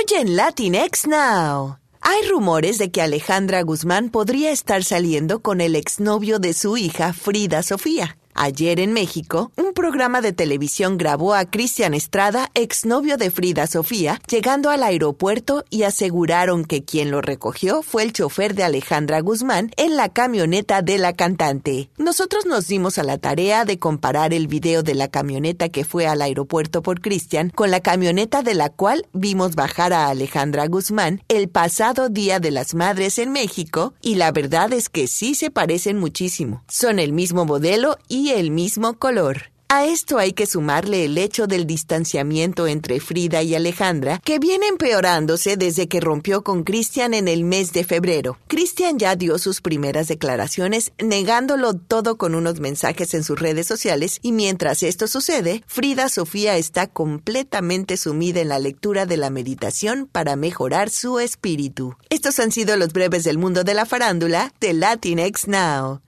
Hoy en Latinx Now. Hay rumores de que Alejandra Guzmán podría estar saliendo con el exnovio de su hija Frida Sofía. Ayer en México, un programa de televisión grabó a Cristian Estrada, exnovio de Frida Sofía, llegando al aeropuerto y aseguraron que quien lo recogió fue el chofer de Alejandra Guzmán en la camioneta de la cantante. Nosotros nos dimos a la tarea de comparar el video de la camioneta que fue al aeropuerto por Cristian con la camioneta de la cual vimos bajar a Alejandra Guzmán el pasado Día de las Madres en México y la verdad es que sí se parecen muchísimo. Son el mismo modelo y el mismo color. A esto hay que sumarle el hecho del distanciamiento entre Frida y Alejandra, que viene empeorándose desde que rompió con Cristian en el mes de febrero. Cristian ya dio sus primeras declaraciones, negándolo todo con unos mensajes en sus redes sociales, y mientras esto sucede, Frida Sofía está completamente sumida en la lectura de la meditación para mejorar su espíritu. Estos han sido los breves del mundo de la farándula de Latinx Now.